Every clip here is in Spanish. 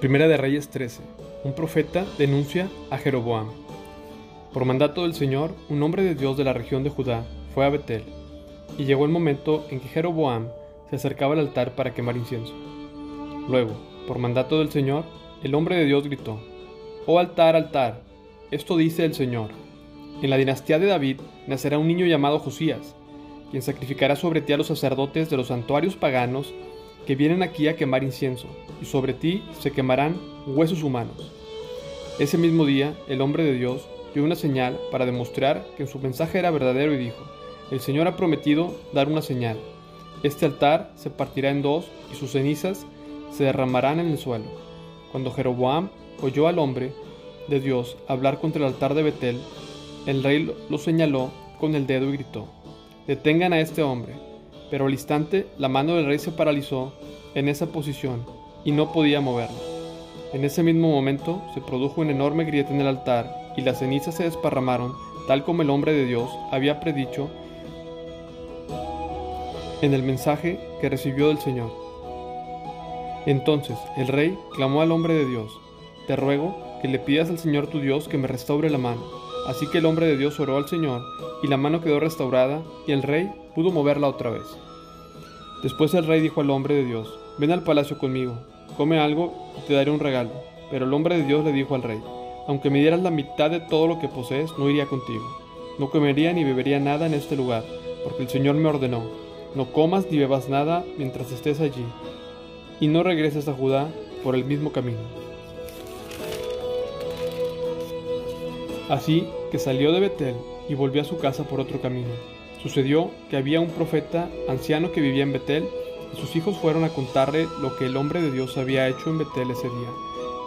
Primera de Reyes 13. Un profeta denuncia a Jeroboam. Por mandato del Señor, un hombre de Dios de la región de Judá fue a Betel, y llegó el momento en que Jeroboam se acercaba al altar para quemar incienso. Luego, por mandato del Señor, el hombre de Dios gritó, Oh altar, altar, esto dice el Señor. En la dinastía de David nacerá un niño llamado Josías, quien sacrificará sobre ti a los sacerdotes de los santuarios paganos que vienen aquí a quemar incienso, y sobre ti se quemarán huesos humanos. Ese mismo día, el hombre de Dios dio una señal para demostrar que su mensaje era verdadero y dijo, el Señor ha prometido dar una señal. Este altar se partirá en dos y sus cenizas se derramarán en el suelo. Cuando Jeroboam oyó al hombre de Dios hablar contra el altar de Betel, el rey lo señaló con el dedo y gritó, detengan a este hombre pero al instante la mano del rey se paralizó en esa posición y no podía moverla. En ese mismo momento se produjo un enorme grieta en el altar y las cenizas se desparramaron tal como el hombre de Dios había predicho en el mensaje que recibió del Señor. Entonces el rey clamó al hombre de Dios, Te ruego que le pidas al Señor tu Dios que me restaure la mano. Así que el hombre de Dios oró al Señor y la mano quedó restaurada y el rey pudo moverla otra vez. Después el rey dijo al hombre de Dios, ven al palacio conmigo, come algo y te daré un regalo. Pero el hombre de Dios le dijo al rey, aunque me dieras la mitad de todo lo que posees, no iría contigo. No comería ni bebería nada en este lugar, porque el Señor me ordenó, no comas ni bebas nada mientras estés allí, y no regreses a Judá por el mismo camino. Así que salió de Betel y volvió a su casa por otro camino. Sucedió que había un profeta anciano que vivía en Betel, y sus hijos fueron a contarle lo que el hombre de Dios había hecho en Betel ese día.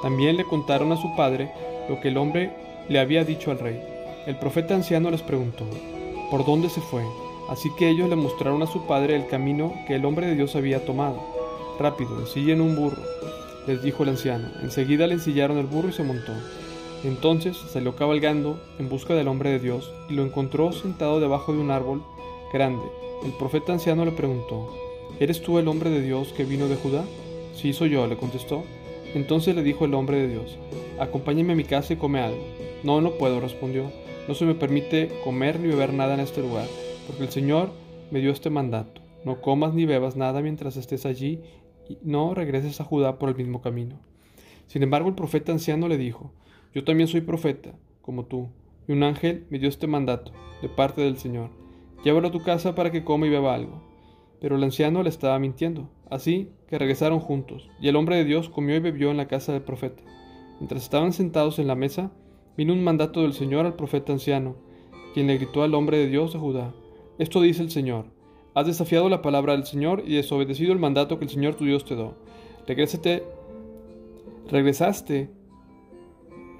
También le contaron a su padre lo que el hombre le había dicho al rey. El profeta anciano les preguntó, ¿por dónde se fue? Así que ellos le mostraron a su padre el camino que el hombre de Dios había tomado. Rápido, ensillen un burro, les dijo el anciano. Enseguida le ensillaron el burro y se montó. Entonces salió cabalgando en busca del hombre de Dios y lo encontró sentado debajo de un árbol grande. El profeta anciano le preguntó, ¿Eres tú el hombre de Dios que vino de Judá? Sí, soy yo, le contestó. Entonces le dijo el hombre de Dios, acompáñeme a mi casa y come algo. No, no puedo, respondió. No se me permite comer ni beber nada en este lugar, porque el Señor me dio este mandato. No comas ni bebas nada mientras estés allí y no regreses a Judá por el mismo camino. Sin embargo, el profeta anciano le dijo, yo también soy profeta, como tú, y un ángel me dio este mandato, de parte del Señor. Llévalo a tu casa para que coma y beba algo. Pero el anciano le estaba mintiendo, así que regresaron juntos, y el hombre de Dios comió y bebió en la casa del profeta. Mientras estaban sentados en la mesa, vino un mandato del Señor al profeta anciano, quien le gritó al hombre de Dios de Judá, Esto dice el Señor, has desafiado la palabra del Señor y desobedecido el mandato que el Señor tu Dios te dio. Regresaste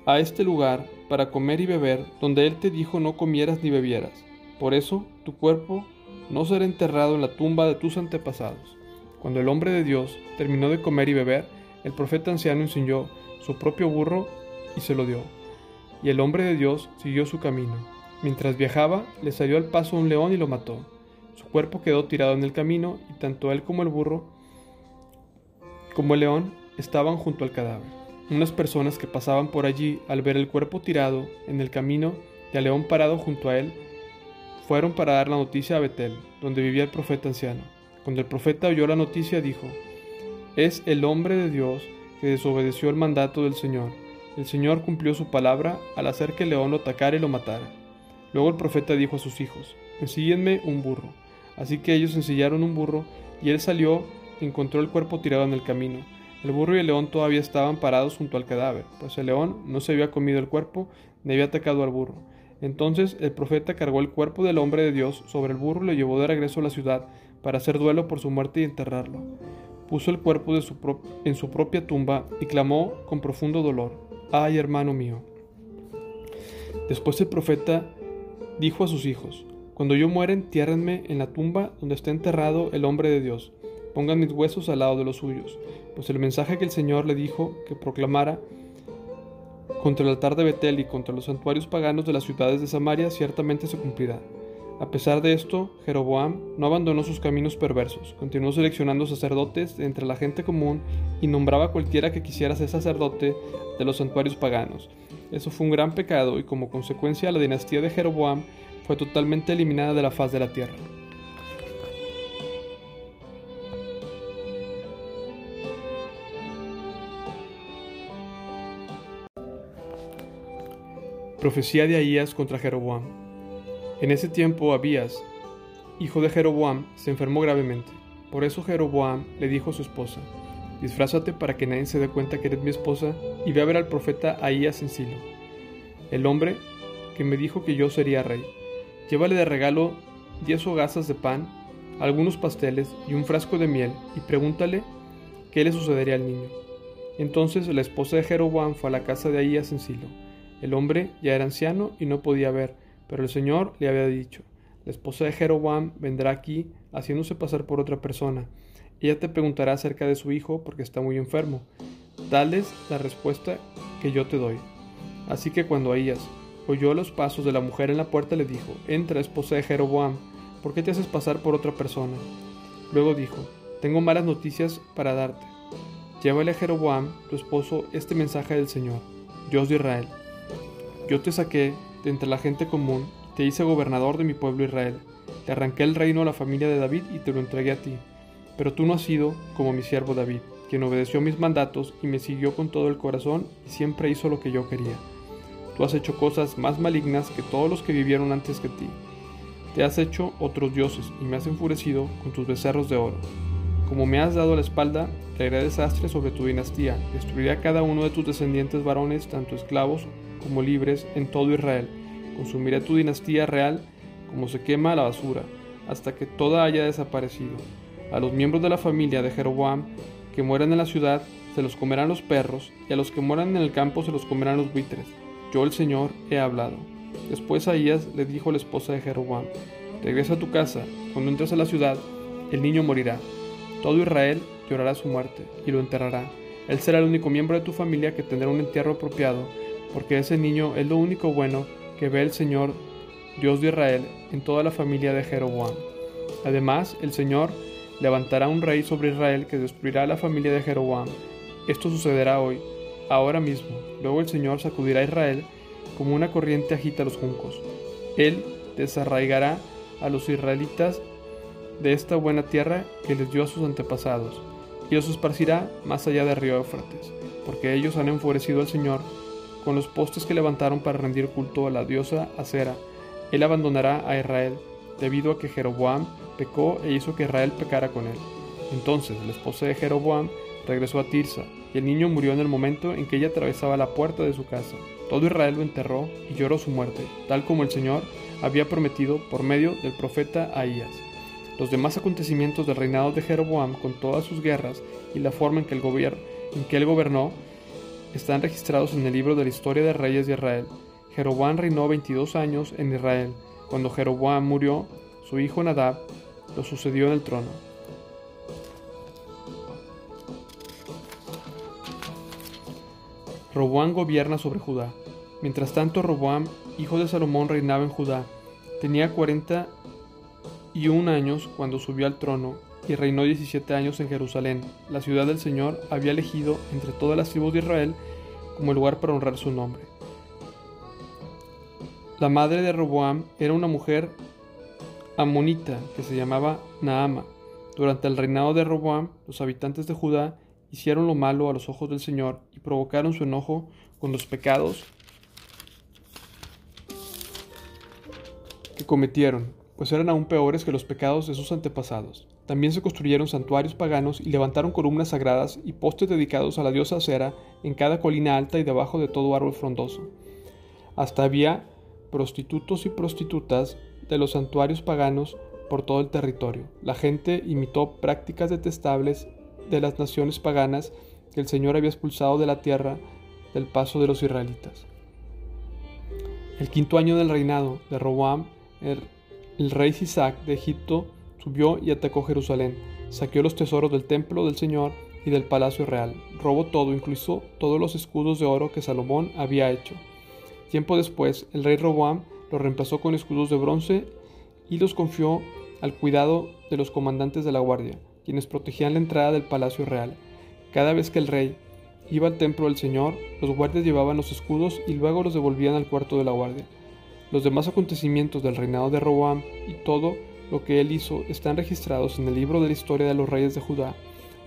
a este lugar para comer y beber, donde Él te dijo no comieras ni bebieras. Por eso tu cuerpo no será enterrado en la tumba de tus antepasados. Cuando el hombre de Dios terminó de comer y beber, el profeta anciano enseñó su propio burro y se lo dio. Y el hombre de Dios siguió su camino. Mientras viajaba, le salió al paso un león y lo mató. Su cuerpo quedó tirado en el camino y tanto él como el burro como el león estaban junto al cadáver. Unas personas que pasaban por allí al ver el cuerpo tirado en el camino y al león parado junto a él, fueron para dar la noticia a Betel, donde vivía el profeta anciano. Cuando el profeta oyó la noticia dijo, es el hombre de Dios que desobedeció el mandato del Señor. El Señor cumplió su palabra al hacer que león lo atacara y lo matara. Luego el profeta dijo a sus hijos, ensíllenme un burro. Así que ellos ensillaron un burro y él salió y encontró el cuerpo tirado en el camino. El burro y el león todavía estaban parados junto al cadáver, pues el león no se había comido el cuerpo ni había atacado al burro. Entonces el profeta cargó el cuerpo del hombre de Dios sobre el burro y lo llevó de regreso a la ciudad para hacer duelo por su muerte y enterrarlo. Puso el cuerpo en su propia tumba y clamó con profundo dolor, ¡ay hermano mío! Después el profeta dijo a sus hijos, Cuando yo muera entiérrenme en la tumba donde está enterrado el hombre de Dios pongan mis huesos al lado de los suyos, pues el mensaje que el Señor le dijo que proclamara contra el altar de Betel y contra los santuarios paganos de las ciudades de Samaria ciertamente se cumplirá. A pesar de esto, Jeroboam no abandonó sus caminos perversos, continuó seleccionando sacerdotes entre la gente común y nombraba a cualquiera que quisiera ser sacerdote de los santuarios paganos. Eso fue un gran pecado y como consecuencia la dinastía de Jeroboam fue totalmente eliminada de la faz de la tierra. Profecía de Ahías contra Jeroboam. En ese tiempo Abías, hijo de Jeroboam, se enfermó gravemente. Por eso Jeroboam le dijo a su esposa, disfrázate para que nadie se dé cuenta que eres mi esposa y ve a ver al profeta Ahías en Silo, el hombre que me dijo que yo sería rey. Llévale de regalo diez hogazas de pan, algunos pasteles y un frasco de miel y pregúntale qué le sucedería al niño. Entonces la esposa de Jeroboam fue a la casa de Ahías en Silo el hombre ya era anciano y no podía ver, pero el Señor le había dicho, la esposa de Jeroboam vendrá aquí haciéndose pasar por otra persona. Ella te preguntará acerca de su hijo porque está muy enfermo. Tal es la respuesta que yo te doy. Así que cuando Ahías oyó los pasos de la mujer en la puerta le dijo, entra esposa de Jeroboam, ¿por qué te haces pasar por otra persona? Luego dijo, tengo malas noticias para darte. Llévale a Jeroboam, tu esposo, este mensaje del Señor, Dios de Israel. Yo te saqué de entre la gente común, te hice gobernador de mi pueblo Israel. Te arranqué el reino a la familia de David y te lo entregué a ti. Pero tú no has sido como mi siervo David, quien obedeció mis mandatos y me siguió con todo el corazón y siempre hizo lo que yo quería. Tú has hecho cosas más malignas que todos los que vivieron antes que ti. Te has hecho otros dioses y me has enfurecido con tus becerros de oro. Como me has dado la espalda, traeré desastre sobre tu dinastía, destruiré a cada uno de tus descendientes varones, tanto esclavos como libres en todo Israel. Consumiré tu dinastía real como se quema la basura, hasta que toda haya desaparecido. A los miembros de la familia de Jeroboam que mueran en la ciudad se los comerán los perros, y a los que mueran en el campo se los comerán los buitres. Yo el Señor he hablado. Después Ahías le dijo a la esposa de Jeroboam, regresa a tu casa, cuando entres a la ciudad, el niño morirá. Todo Israel llorará su muerte y lo enterrará. Él será el único miembro de tu familia que tendrá un entierro apropiado porque ese niño es lo único bueno que ve el Señor, Dios de Israel, en toda la familia de Jeroboam. Además, el Señor levantará un rey sobre Israel que destruirá a la familia de Jeroboam. Esto sucederá hoy, ahora mismo. Luego el Señor sacudirá a Israel como una corriente agita los juncos. Él desarraigará a los israelitas de esta buena tierra que les dio a sus antepasados, y los esparcirá más allá del río Éufrates, porque ellos han enfurecido al Señor con los postes que levantaron para rendir culto a la diosa Acera. Él abandonará a Israel, debido a que Jeroboam pecó e hizo que Israel pecara con él. Entonces la esposa de Jeroboam regresó a Tirsa, y el niño murió en el momento en que ella atravesaba la puerta de su casa. Todo Israel lo enterró y lloró su muerte, tal como el Señor había prometido por medio del profeta Ahías. Los demás acontecimientos del reinado de Jeroboam, con todas sus guerras y la forma en que, el en que él gobernó, están registrados en el libro de la historia de reyes de Israel. Jeroboam reinó 22 años en Israel. Cuando Jeroboam murió, su hijo Nadab lo sucedió en el trono. Roboam gobierna sobre Judá. Mientras tanto, Roboam, hijo de Salomón, reinaba en Judá. Tenía 41 años cuando subió al trono y reinó 17 años en Jerusalén. La ciudad del Señor había elegido entre todas las tribus de Israel como lugar para honrar su nombre. La madre de Roboam era una mujer amonita que se llamaba Naama. Durante el reinado de Roboam, los habitantes de Judá hicieron lo malo a los ojos del Señor y provocaron su enojo con los pecados que cometieron, pues eran aún peores que los pecados de sus antepasados. También se construyeron santuarios paganos y levantaron columnas sagradas y postes dedicados a la diosa Cera en cada colina alta y debajo de todo árbol frondoso. Hasta había prostitutos y prostitutas de los santuarios paganos por todo el territorio. La gente imitó prácticas detestables de las naciones paganas que el Señor había expulsado de la tierra del paso de los israelitas. El quinto año del reinado de Roboam, el, rey Sisac de Egipto, subió y atacó Jerusalén, saqueó los tesoros del templo del Señor y del palacio real, robó todo, incluso todos los escudos de oro que Salomón había hecho. Tiempo después, el rey Roboam lo reemplazó con escudos de bronce y los confió al cuidado de los comandantes de la guardia, quienes protegían la entrada del palacio real. Cada vez que el rey iba al templo del Señor, los guardias llevaban los escudos y luego los devolvían al cuarto de la guardia. Los demás acontecimientos del reinado de Roboam y todo lo que él hizo están registrados en el libro de la historia de los reyes de Judá.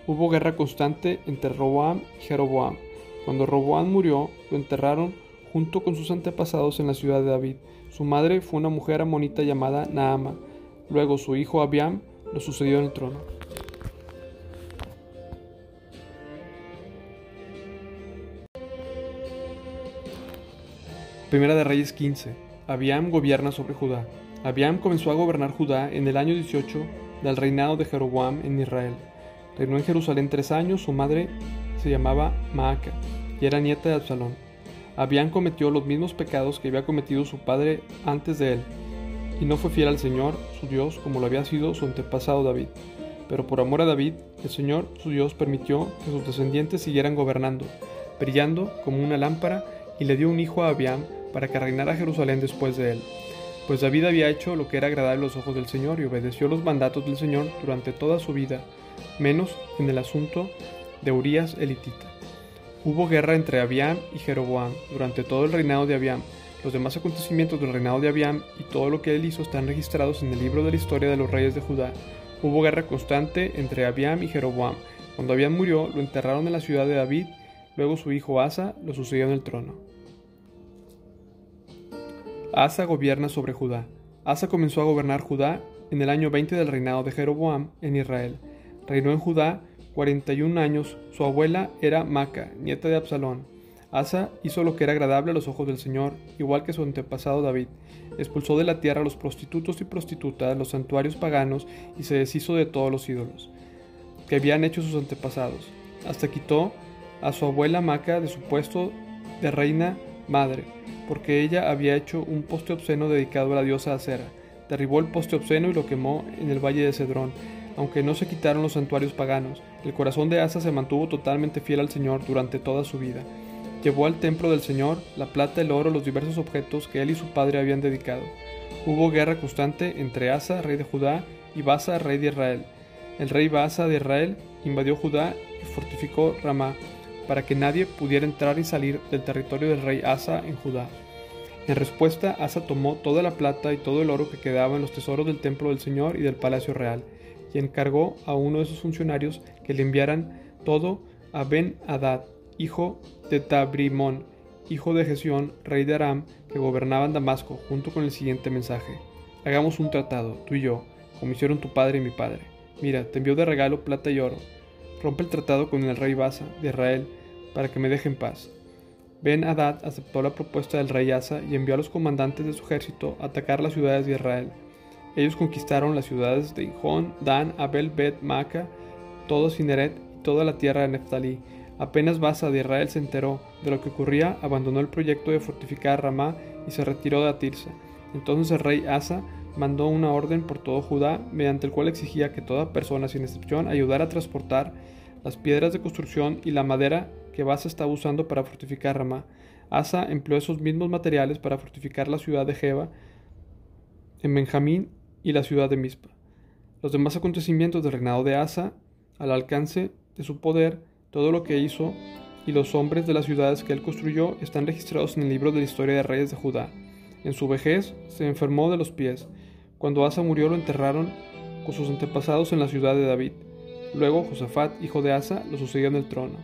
Hubo guerra constante entre Roboam y Jeroboam. Cuando Roboam murió, lo enterraron junto con sus antepasados en la ciudad de David. Su madre fue una mujer amonita llamada Naama. Luego su hijo Abiam lo sucedió en el trono. Primera de Reyes 15. Abiam gobierna sobre Judá. Abiam comenzó a gobernar Judá en el año 18 del reinado de Jeroboam en Israel. Reinó en Jerusalén tres años, su madre se llamaba Maaca y era nieta de Absalón. Abiam cometió los mismos pecados que había cometido su padre antes de él, y no fue fiel al Señor, su Dios, como lo había sido su antepasado David. Pero por amor a David, el Señor, su Dios, permitió que sus descendientes siguieran gobernando, brillando como una lámpara, y le dio un hijo a Abiam para que reinara Jerusalén después de él. Pues David había hecho lo que era agradable a los ojos del Señor y obedeció los mandatos del Señor durante toda su vida, menos en el asunto de Urias elitita. Hubo guerra entre Abiam y Jeroboam durante todo el reinado de Abiam. Los demás acontecimientos del reinado de Abiam y todo lo que él hizo están registrados en el libro de la historia de los reyes de Judá. Hubo guerra constante entre Abiam y Jeroboam. Cuando Abiam murió, lo enterraron en la ciudad de David, luego su hijo Asa lo sucedió en el trono. Asa gobierna sobre Judá. Asa comenzó a gobernar Judá en el año 20 del reinado de Jeroboam en Israel. Reinó en Judá 41 años. Su abuela era Maca, nieta de Absalón. Asa hizo lo que era agradable a los ojos del Señor, igual que su antepasado David. Expulsó de la tierra a los prostitutos y prostitutas, los santuarios paganos, y se deshizo de todos los ídolos que habían hecho sus antepasados. Hasta quitó a su abuela Maca de su puesto de reina madre porque ella había hecho un poste obsceno dedicado a la diosa Acera. Derribó el poste obsceno y lo quemó en el valle de Cedrón. Aunque no se quitaron los santuarios paganos, el corazón de Asa se mantuvo totalmente fiel al Señor durante toda su vida. Llevó al templo del Señor la plata, el oro, los diversos objetos que él y su padre habían dedicado. Hubo guerra constante entre Asa, rey de Judá, y Basa, rey de Israel. El rey Basa de Israel invadió Judá y fortificó Ramá, para que nadie pudiera entrar y salir del territorio del rey Asa en Judá. En respuesta, Asa tomó toda la plata y todo el oro que quedaba en los tesoros del templo del Señor y del palacio real, y encargó a uno de sus funcionarios que le enviaran todo a Ben-Hadad, hijo de Tabrimón, hijo de Gesión, rey de Aram, que gobernaba en Damasco, junto con el siguiente mensaje. Hagamos un tratado, tú y yo, como hicieron tu padre y mi padre. Mira, te envió de regalo plata y oro, rompe el tratado con el rey Basa de Israel para que me deje en paz. Ben Hadad aceptó la propuesta del rey Asa y envió a los comandantes de su ejército a atacar las ciudades de Israel. Ellos conquistaron las ciudades de Ijón, Dan, Abel, Bet, Maca, todo Sineret y toda la tierra de Neftalí. Apenas Basa de Israel se enteró de lo que ocurría, abandonó el proyecto de fortificar Ramá y se retiró de Atirsa. Entonces el rey Asa mandó una orden por todo Judá, mediante el cual exigía que toda persona, sin excepción, ayudara a transportar las piedras de construcción y la madera que Basa estaba usando para fortificar Ramá. Asa empleó esos mismos materiales para fortificar la ciudad de Jeba en Benjamín y la ciudad de Mizpa. Los demás acontecimientos del reinado de Asa, al alcance de su poder, todo lo que hizo y los hombres de las ciudades que él construyó están registrados en el libro de la historia de reyes de Judá. En su vejez se enfermó de los pies. Cuando Asa murió lo enterraron con sus antepasados en la ciudad de David. Luego Josafat, hijo de Asa, lo sucedió en el trono.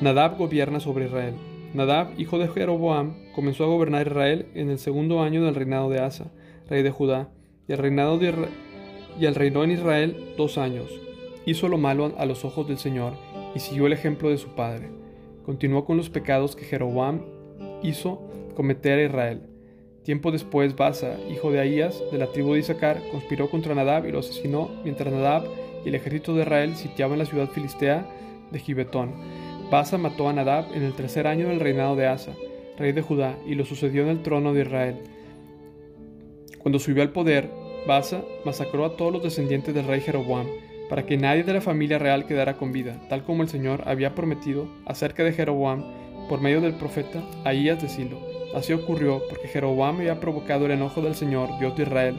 Nadab gobierna sobre Israel. Nadab, hijo de Jeroboam, comenzó a gobernar Israel en el segundo año del reinado de Asa, rey de Judá, y el reinado de reinó en Israel dos años. Hizo lo malo a los ojos del Señor y siguió el ejemplo de su padre. Continuó con los pecados que Jeroboam hizo cometer a Israel Tiempo después, Basa, hijo de Ahías, de la tribu de Isaacar, conspiró contra Nadab y lo asesinó mientras Nadab y el ejército de Israel sitiaban la ciudad filistea de Gibetón. Basa mató a Nadab en el tercer año del reinado de Asa, rey de Judá, y lo sucedió en el trono de Israel. Cuando subió al poder, Basa masacró a todos los descendientes del rey Jeroboam, para que nadie de la familia real quedara con vida, tal como el Señor había prometido acerca de Jeroboam por medio del profeta Ahías de Silo Así ocurrió porque Jeroboam había provocado el enojo del Señor, Dios de Israel,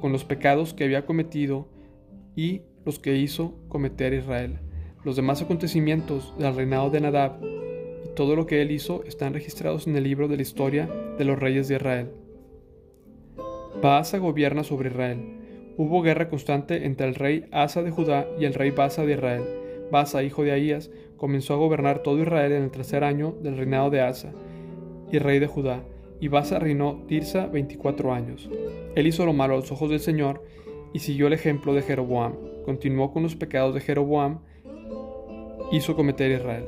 con los pecados que había cometido y los que hizo cometer Israel. Los demás acontecimientos del reinado de Nadab y todo lo que él hizo están registrados en el libro de la historia de los reyes de Israel. Baasa gobierna sobre Israel. Hubo guerra constante entre el rey Asa de Judá y el rey Baasa de Israel. Baasa, hijo de Ahías, comenzó a gobernar todo Israel en el tercer año del reinado de Asa, y rey de Judá, y Baasa reinó Tirsa veinticuatro años. Él hizo lo malo a los ojos del Señor y siguió el ejemplo de Jeroboam. Continuó con los pecados de Jeroboam, hizo cometer Israel.